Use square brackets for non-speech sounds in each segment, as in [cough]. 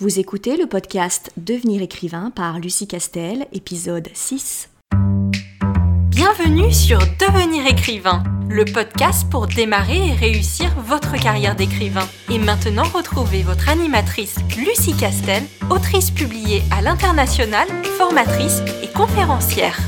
Vous écoutez le podcast Devenir écrivain par Lucie Castel, épisode 6. Bienvenue sur Devenir écrivain, le podcast pour démarrer et réussir votre carrière d'écrivain. Et maintenant, retrouvez votre animatrice Lucie Castel, autrice publiée à l'international, formatrice et conférencière.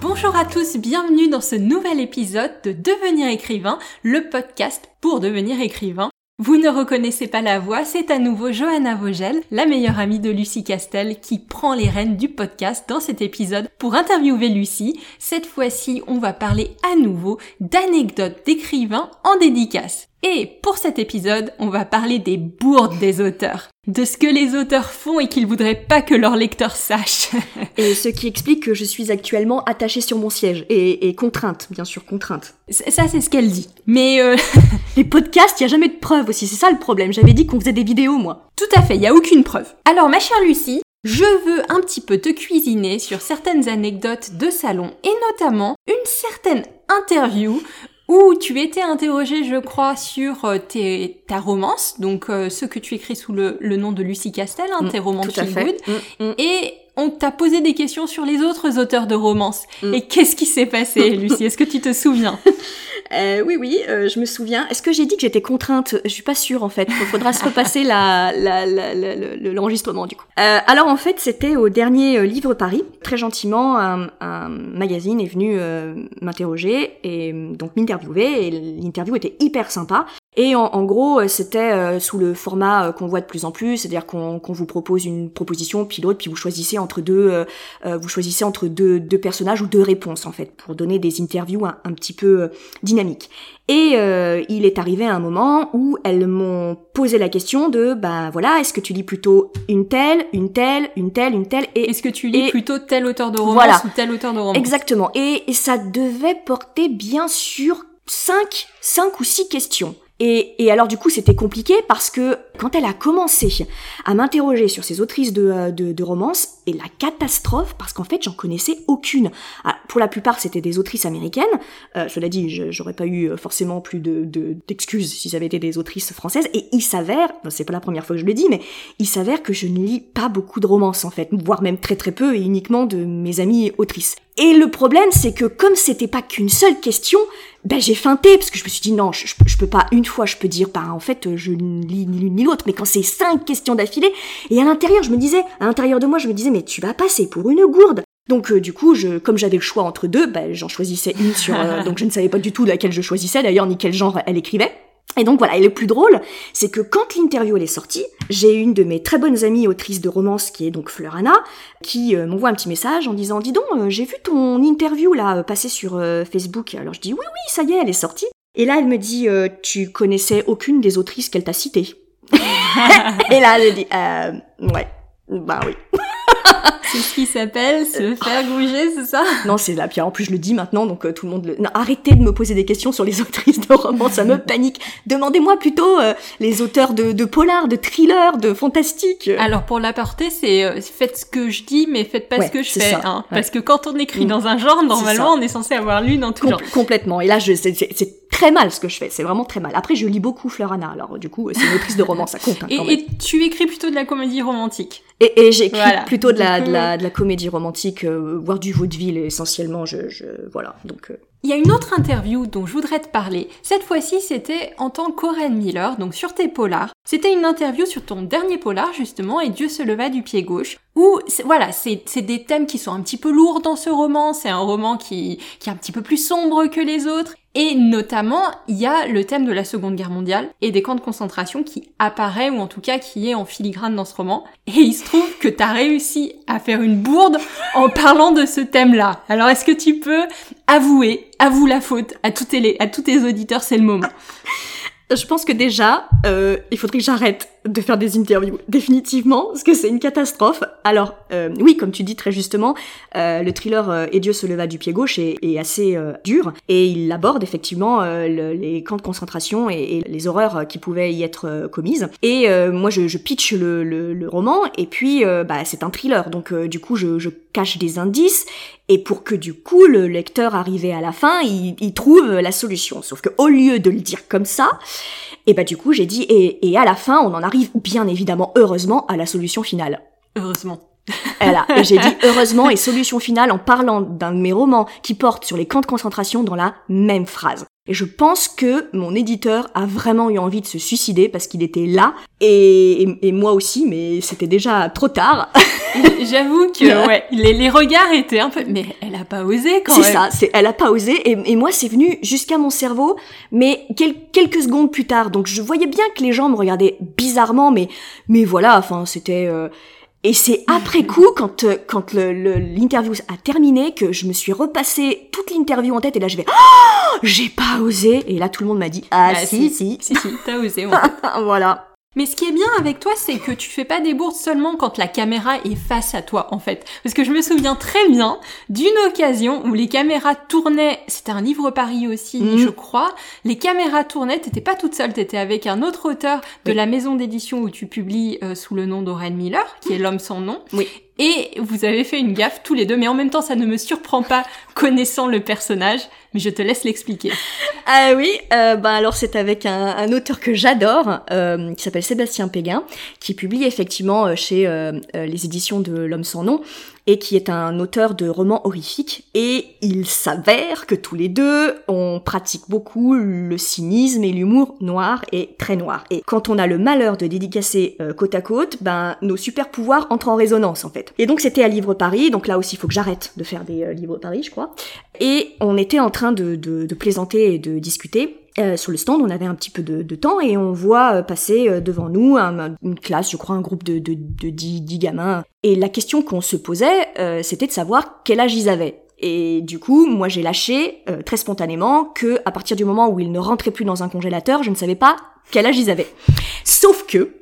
Bonjour à tous, bienvenue dans ce nouvel épisode de Devenir écrivain, le podcast pour devenir écrivain. Vous ne reconnaissez pas la voix, c'est à nouveau Johanna Vogel, la meilleure amie de Lucie Castel, qui prend les rênes du podcast dans cet épisode pour interviewer Lucie. Cette fois-ci, on va parler à nouveau d'anecdotes d'écrivains en dédicace. Et pour cet épisode, on va parler des bourdes des auteurs, de ce que les auteurs font et qu'ils voudraient pas que leurs lecteurs sachent. [laughs] et ce qui explique que je suis actuellement attachée sur mon siège et, contrainte, bien sûr, contrainte. Ça, c'est ce qu'elle dit. Mais euh... [laughs] les podcasts, il y a jamais de preuve aussi, c'est ça le problème. J'avais dit qu'on faisait des vidéos, moi. Tout à fait, il y a aucune preuve. Alors, ma chère Lucie, je veux un petit peu te cuisiner sur certaines anecdotes de salon et notamment une certaine interview où tu étais interrogé, je crois, sur euh, tes, ta romance, donc euh, ce que tu écris sous le, le nom de Lucie Castel, hein, mm, tes romans feel good, mm, mm. et on t'a posé des questions sur les autres auteurs de romances. Et qu'est-ce qui s'est passé, [laughs] Lucie? Est-ce que tu te souviens? [laughs] euh, Oui, oui, euh, je me souviens. Est-ce que j'ai dit que j'étais contrainte? Je suis pas sûre en fait. Il faudra se repasser la, l'enregistrement du coup. Euh, alors en fait, c'était au dernier Livre Paris. Très gentiment, un, un magazine est venu m'interroger et donc m'interviewer. Et l'interview était hyper sympa. Et en, en gros, euh, c'était euh, sous le format euh, qu'on voit de plus en plus, c'est-à-dire qu'on vous propose une proposition pilote, puis vous choisissez entre deux, vous choisissez entre deux, deux, personnages ou deux réponses en fait, pour donner des interviews un, un petit peu dynamiques. Et euh, il est arrivé un moment où elles m'ont posé la question de, ben voilà, est-ce que tu lis plutôt une telle, une telle, une telle, une telle, et est-ce que tu lis plutôt tel auteur de romance ou tel auteur de romance? Exactement. Et, et ça devait porter bien sûr cinq, cinq ou six questions. Et, et, alors du coup c'était compliqué parce que quand elle a commencé à m'interroger sur ces autrices de, euh, de, de romance, et la catastrophe parce qu'en fait j'en connaissais aucune. Ah, pour la plupart c'était des autrices américaines, euh, cela dit j'aurais pas eu euh, forcément plus de d'excuses si ça avait été des autrices françaises, et il s'avère, c'est pas la première fois que je le dis, mais il s'avère que je ne lis pas beaucoup de romances en fait, voire même très très peu et uniquement de mes amies autrices. Et le problème, c'est que comme c'était pas qu'une seule question, ben j'ai feinté parce que je me suis dit non, je, je, peux pas une fois, je peux dire bah en fait je ne lis ni l'une ni l'autre, mais quand c'est cinq questions d'affilée, et à l'intérieur je me disais, à l'intérieur de moi je me disais mais tu vas passer pour une gourde. Donc euh, du coup, je, comme j'avais le choix entre deux, ben j'en choisissais une sur, euh, [laughs] donc je ne savais pas du tout laquelle je choisissais d'ailleurs ni quel genre elle écrivait. Et donc voilà, et le plus drôle, c'est que quand l'interview elle est sortie, j'ai une de mes très bonnes amies autrices de romance qui est donc Fleur Anna, qui euh, m'envoie un petit message en disant dis donc, euh, j'ai vu ton interview là passer sur euh, Facebook. Alors je dis oui oui, ça y est, elle est sortie. Et là elle me dit tu connaissais aucune des autrices qu'elle t'a citées. [laughs] et là elle dit ouais, bah oui. [laughs] c'est ce qui s'appelle se euh, faire gouger, c'est ça? Non, c'est là. Puis en plus, je le dis maintenant, donc euh, tout le monde le... Non, arrêtez de me poser des questions sur les [laughs] autrices de romans, ça me panique. Demandez-moi plutôt euh, les auteurs de, de polar, de thriller, de fantastique. Alors pour l'apporter, c'est faites ce que je dis, mais faites pas ce que je fais. hein, Parce que quand on écrit mm. dans un genre, normalement, on est censé avoir lu dans tout genre. Complètement. Et là, je, c'est très mal ce que je fais, c'est vraiment très mal. Après, je lis beaucoup Fleur Anna, alors du coup, c'est une autrice de romans, ça compte. Hein, [laughs] et, et, tu écris plutôt de la comédie romantique Et, et j'écris plutôt de la, de la, de la comédie romantique, euh, voire du vaudeville essentiellement. Je, je voilà, donc. Euh. Il y a une autre interview dont je voudrais te parler. Cette fois-ci, c'était en tant qu'Oren Miller, donc sur tes polars. C'était une interview sur ton dernier polar, justement, et Dieu se leva du pied gauche, où, voilà, c'est des thèmes qui sont un petit peu lourds dans ce roman. C'est un roman qui, qui est un petit peu plus sombre que les autres. Et notamment, il y a le thème de la Seconde Guerre mondiale et des camps de concentration qui apparaît, ou en tout cas qui est en filigrane dans ce roman. Et il se trouve que t'as réussi à faire une bourde en parlant de ce thème-là. Alors est-ce que tu peux avouer, avoue la faute à tous les, à tous tes auditeurs, c'est le moment. Je pense que déjà, euh, il faudrait que j'arrête de faire des interviews, définitivement, parce que c'est une catastrophe. Alors, euh, oui, comme tu dis très justement, euh, le thriller euh, Et Dieu se leva du pied gauche est, est assez euh, dur, et il aborde effectivement euh, le, les camps de concentration et, et, les horreurs qui pouvaient y être commises. Et moi, je, je pitch le, le, le, roman, et puis bah, c'est un thriller, donc du coup, je, je cache des indices, et pour que du coup le lecteur arrivé à la fin, il, il trouve la solution. Sauf que au lieu de le dire comme ça, Et bah du coup j'ai dit et, et à la fin on en arrive bien évidemment heureusement à la solution finale. Heureusement. Voilà. Et j'ai dit [laughs] heureusement et solution finale en parlant d'un de mes romans qui porte sur les camps de concentration dans la même phrase. Et je pense que mon éditeur a vraiment eu envie de se suicider parce qu'il était là et, et, moi aussi, mais c'était déjà trop tard. [laughs] J'avoue que [laughs] ouais, les, les, regards étaient un peu, mais elle a pas osé quand même. C'est ça, c'est elle a pas osé et, et moi c'est venu jusqu'à mon cerveau, mais quelques secondes plus tard. Donc je voyais bien que les gens me regardaient bizarrement, mais mais voilà, enfin c'était. Euh, et c'est après coup, quand euh, quand l'interview le, a terminé, que je me suis repassé toute l'interview en tête et là je vais, oh, j'ai pas osé. Et là tout le monde m'a dit, ah, ah si, si, si, si, t'as osé. [laughs] voilà. Mais ce qui est bien avec toi, c'est que tu fais pas des bourdes seulement quand la caméra est face à toi, en fait. Parce que je me souviens très bien d'une occasion où les caméras tournaient, c'était un livre Paris aussi, mhm. je crois, les caméras tournaient, t'étais pas toute seule, t'étais avec un autre auteur de la maison d'édition où tu publies euh, sous le nom d'Aurel Miller, qui est L'homme sans nom. Oui. Et vous avez fait une gaffe tous les deux, mais en même temps, ça ne me surprend pas connaissant le personnage, mais je te laisse l'expliquer. Ah oui, euh, bah alors c'est avec un, auteur que j'adore, euh, qui s'appelle Sébastien Péguin, qui publie effectivement euh, chez euh, les éditions de L'Homme sans nom, et qui est un auteur de romans horrifiques. Et il s'avère que tous les deux, on pratique beaucoup le cynisme et l'humour noir et très noir. Et quand on a le malheur de dédicacer euh, côte à côte, ben nos super pouvoirs entrent en résonance en fait. Et donc c'était à Livre Paris, donc là aussi il faut que j'arrête de faire des euh, Livres Paris, je crois. Et on était en train de, de, de plaisanter et de discuter. Euh, sur le stand, on avait un petit peu de, temps et on voit euh, passer euh, devant nous une classe, je crois un groupe de, de, de 10, 10 gamins. Et la question qu'on se posait, c'était de savoir quel âge ils avaient. Et du coup, moi j'ai lâché très spontanément que à partir du moment où ils ne rentraient plus dans un congélateur, je ne savais pas quel âge ils avaient. Sauf que,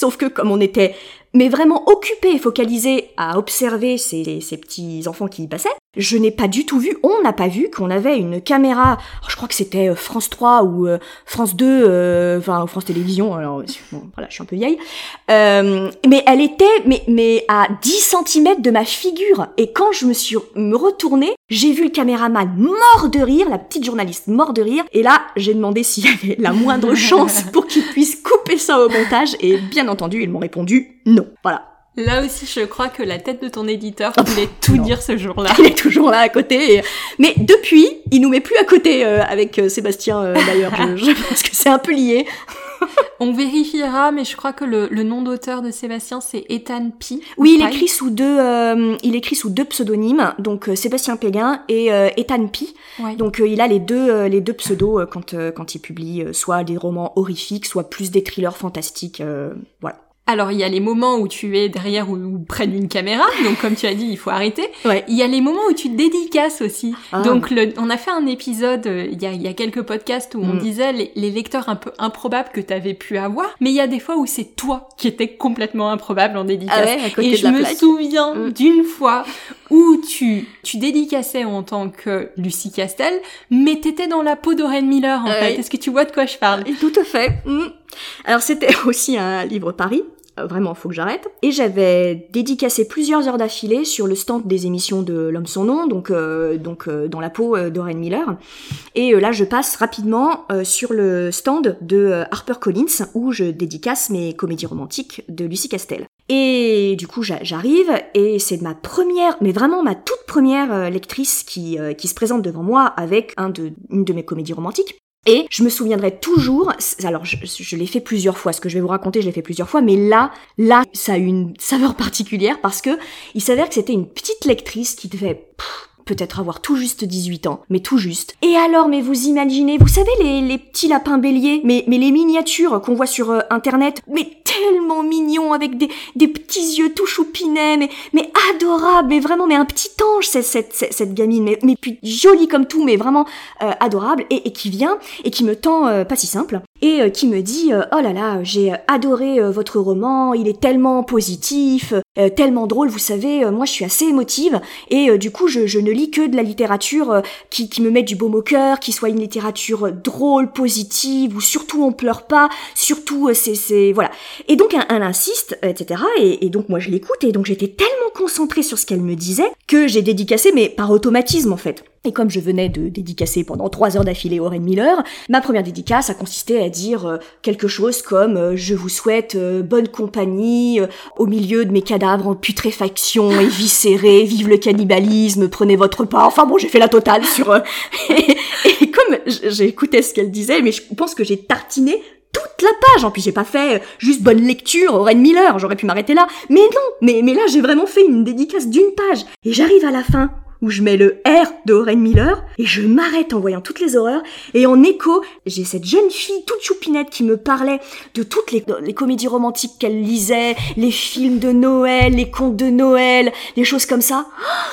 sauf que comme on était mais vraiment occupé et focalisé à observer ces, petits enfants qui y passaient, je n'ai pas du tout vu, on n'a pas vu qu'on avait une caméra, je crois que c'était euh, France 3 ou euh, France 2, euh, enfin France Télévisions, alors voilà, je suis un peu vieille, mais elle était mais, mais à 10 cm de ma figure, et quand je me suis me retournée, j'ai vu le caméraman mort de rire, la petite journaliste mort de rire, et là j'ai demandé s'il y avait la moindre chance pour qu'il puisse ça au montage, et bien entendu ils m'ont répondu non, voilà. Là aussi, je crois que la tête de ton éditeur voulait tout dire ce jour-là. Il est toujours là à côté. Mais depuis, il nous met plus à côté euh, avec euh, Sébastien euh, d'ailleurs. Je, [laughs] je, pense que c'est un peu lié. [laughs] On vérifiera, mais je crois que le, le nom d'auteur de Sébastien c'est Ethan Pi. Oui, il écrit sous deux, il écrit sous deux pseudonymes, donc Sébastien Péguin et Ethan Pi. Ouais. Donc il a les deux, les deux pseudos quand quand il publie soit des romans horrifiques, soit plus des thrillers fantastiques. voilà. Alors il y a les moments où tu es derrière ou, près d'une caméra, donc comme tu as dit, il faut arrêter. Ouais. Il y a les moments où tu dédicaces aussi. Ah. Donc le, on a fait un épisode euh, il, y a, il y a quelques podcasts où on mm. disait les, les, lecteurs un peu improbables que tu avais pu avoir, mais il y a des fois où c'est toi qui étais complètement improbable en dédicace. Ah Et je me souviens mm. d'une fois où tu tu dédicaçais en tant que Lucie Castel, mais t'étais dans la peau d'Oren Miller en fait. Est-ce que tu vois de quoi je parle? Tout à fait. Mm. Alors c'était [laughs] aussi un livre Paris euh, vraiment, faut que j'arrête. Et j'avais dédicacé plusieurs heures d'affilée sur le stand des émissions de L'homme sans nom, donc euh, donc euh, dans la peau d'Oren Miller. Et là, je passe rapidement sur le stand de Harper Collins où je dédicace mes comédies romantiques de Lucie Castel. Et du coup, j'arrive et c'est ma première, mais vraiment ma toute première lectrice qui, qui se présente devant moi avec un de, une de mes comédies romantiques. Et je me souviendrai toujours, alors je, l'ai fait plusieurs fois, ce que je vais vous raconter, je l'ai fait plusieurs fois, mais là, là, ça a une saveur particulière parce que il s'avère que c'était une petite lectrice qui devait peut-être avoir tout juste 18 ans, mais tout juste. Et alors, mais vous imaginez, vous savez les, les petits lapins béliers, mais, mais les miniatures qu'on voit sur euh, internet, mais tellement mignons avec des, des petits yeux tout choupinets, mais, mais adorables, mais vraiment, mais un petit ange, cette, cette, cette, gamine, mais, mais puis jolie comme tout, mais vraiment euh, adorable, et, et, qui vient et qui me tend euh, pas si simple, et qui me dit oh là là, j'ai adoré votre roman, il est tellement positif, euh, tellement drôle, vous savez, euh, moi je suis assez émotive et euh, du coup je, je, ne lis que de la littérature qui, qui, me met du baume au cœur, qui soit une littérature drôle, positive, où surtout on pleure pas, surtout c'est c'est voilà. Et donc elle, insiste, etc. Et, et, donc moi je l'écoute et donc j'étais tellement concentrée sur ce qu'elle me disait que j'ai dédicacé, mais par automatisme en fait. Et comme je venais de dédicacer pendant trois heures d'affilée Oren Miller, ma première dédicace a consisté à dire euh, quelque chose comme euh, je vous souhaite euh, bonne compagnie au milieu de mes cadavres en putréfaction et viscérés, vive le cannibalisme, prenez votre part. Enfin bon, j'ai fait la totale sur... [laughs] et, et, comme écouté ce qu'elle disait, mais je pense que j'ai tartiné toute la page. En plus, j'ai pas fait juste bonne lecture, Oren Miller, j'aurais pu m'arrêter là. Mais non, mais là, j'ai vraiment fait une dédicace d'une page. Et j'arrive à la fin où je mets le R de Oren Miller et je m'arrête en voyant toutes les horreurs et en écho, j'ai cette jeune fille toute choupinette qui me parlait de toutes les, les comédies romantiques qu'elle lisait, les films de Noël, les contes de Noël, les choses comme ça.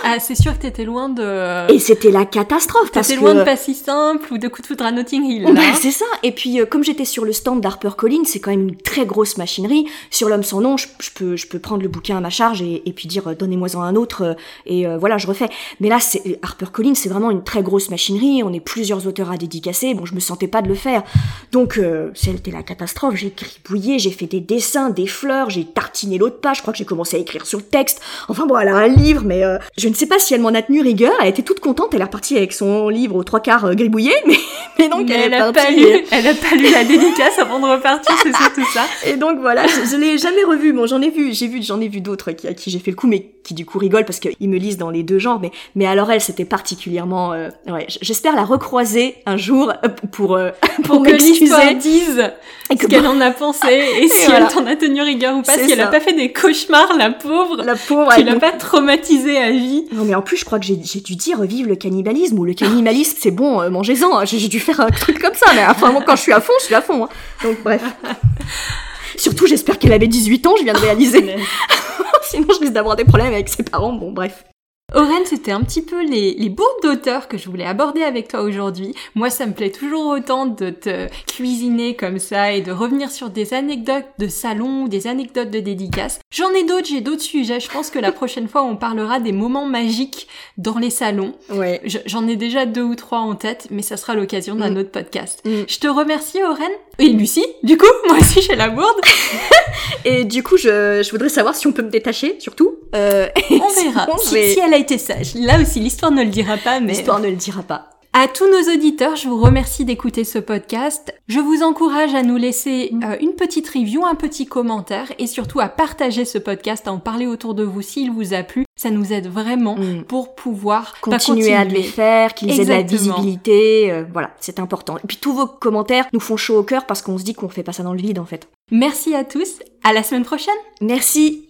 Ah, c'est sûr que t'étais loin de... Et c'était la catastrophe parce que... loin de Pas si simple ou de Coup de foudre à Notting Hill. Bah, c'est ça. Et puis, euh, comme j'étais sur le stand d'Harper Collins, c'est quand même une très grosse machinerie. Sur L'homme sans nom, je, peux, je peux prendre le bouquin à ma charge et, et puis dire, euh, donnez-moi-en un autre euh, et voilà, je refais. Mais là, c'est HarperCollins, c'est vraiment une très grosse machinerie. On est plusieurs auteurs à dédicacer. Bon, je me sentais pas de le faire. Donc, euh, c'était la catastrophe. J'ai gribouillé, j'ai fait des dessins, des fleurs, j'ai tartiné l'autre page. Je crois que j'ai commencé à écrire sur le texte. Enfin bon, elle a un livre, mais euh, je ne sais pas si elle m'en a tenu rigueur. Elle était toute contente. Elle est repartie avec son livre aux trois quarts euh, gribouillé, [laughs] mais, mais donc elle, a pas lu, elle a pas lu la dédicace avant de repartir. C'est ça tout ça. [laughs] Et donc voilà, je, je l'ai jamais revu. Bon, j'en ai vu, j'ai vu, j'en ai vu d'autres qui, à qui j'ai fait le coup, mais qui du coup rigolent parce qu'ils me lisent dans les deux genres. Mais mais alors elle, c'était particulièrement. Euh, ouais, j'espère la recroiser un jour euh, pour euh, [laughs] pour, que l'histoire dise ce qu'elle en a pensé [laughs] et, si elle t'en a tenu rigueur ou pas, si elle a pas fait des cauchemars, la pauvre. La pauvre. Tu l'as pas traumatisée à vie. Non mais en plus, je crois que j'ai dû dire vive le cannibalisme ou le cannibalisme, c'est bon, mangez-en. J'ai dû faire un truc comme ça, mais enfin quand je suis à fond, je suis à fond. Hein. Donc bref. [laughs] Surtout, j'espère qu'elle avait 18 ans, je viens de réaliser. Sinon, je risque d'avoir des problèmes avec ses parents. Bon, bref. Oren, c'était un petit peu les, les bourdes d'auteurs que je voulais aborder avec toi aujourd'hui. Moi, ça me plaît toujours autant de te cuisiner comme ça et de revenir sur des anecdotes de salon ou des anecdotes de dédicaces. J'en ai d'autres, j'ai d'autres sujets. Je pense que la prochaine fois, on parlera des moments magiques dans les salons. Ouais. J'en ai déjà deux ou trois en tête, mais ça sera l'occasion d'un mm. autre podcast. Mm. Je te remercie, Oren. Et Lucie, du coup, [laughs] moi aussi j'ai la bourde. [laughs] et du coup, je, je, voudrais savoir si on peut me détacher, surtout. Euh, [laughs] on verra. Si, si, elle a été sage. Là aussi, l'histoire ne le dira pas, mais... L'histoire ne le dira pas. À tous nos auditeurs, je vous remercie d'écouter ce podcast. Je vous encourage à nous laisser euh, une petite review, un petit commentaire et surtout à partager ce podcast, à en parler autour de vous s'il vous a plu. Ça nous aide vraiment mm. pour pouvoir continuer, à le faire, qu'ils aient de la visibilité. Euh, voilà, c'est important. Et puis tous vos commentaires nous font chaud au cœur parce qu'on se dit qu'on fait pas ça dans le vide en fait. Merci à tous. À la semaine prochaine. Merci.